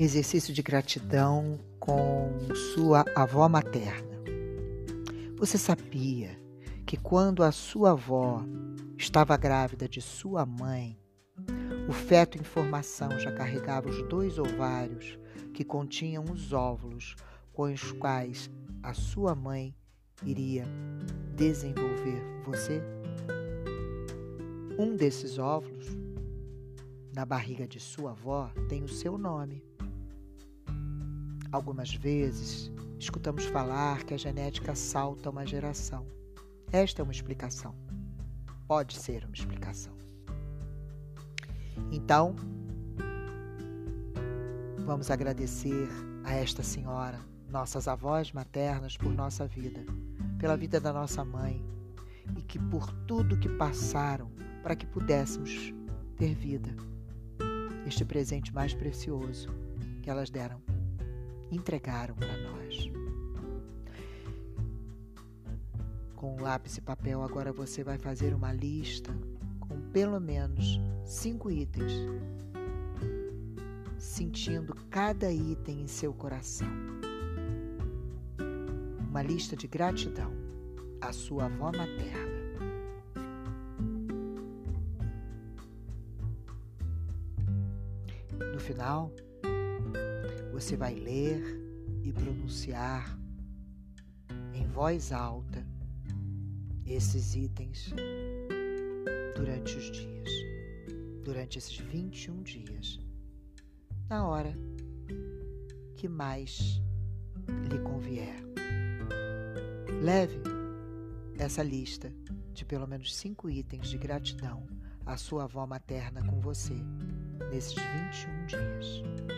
Exercício de gratidão com sua avó materna. Você sabia que quando a sua avó estava grávida de sua mãe, o feto em formação já carregava os dois ovários que continham os óvulos com os quais a sua mãe iria desenvolver você? Um desses óvulos, na barriga de sua avó, tem o seu nome. Algumas vezes escutamos falar que a genética salta uma geração. Esta é uma explicação. Pode ser uma explicação. Então, vamos agradecer a esta senhora, nossas avós maternas, por nossa vida, pela vida da nossa mãe e que por tudo que passaram para que pudéssemos ter vida. Este presente mais precioso que elas deram entregaram para nós. Com lápis e papel, agora você vai fazer uma lista com pelo menos cinco itens, sentindo cada item em seu coração. Uma lista de gratidão à sua avó materna. No final, você vai ler e pronunciar em voz alta esses itens durante os dias, durante esses 21 dias, na hora que mais lhe convier. Leve essa lista de pelo menos cinco itens de gratidão à sua avó materna com você nesses 21 dias.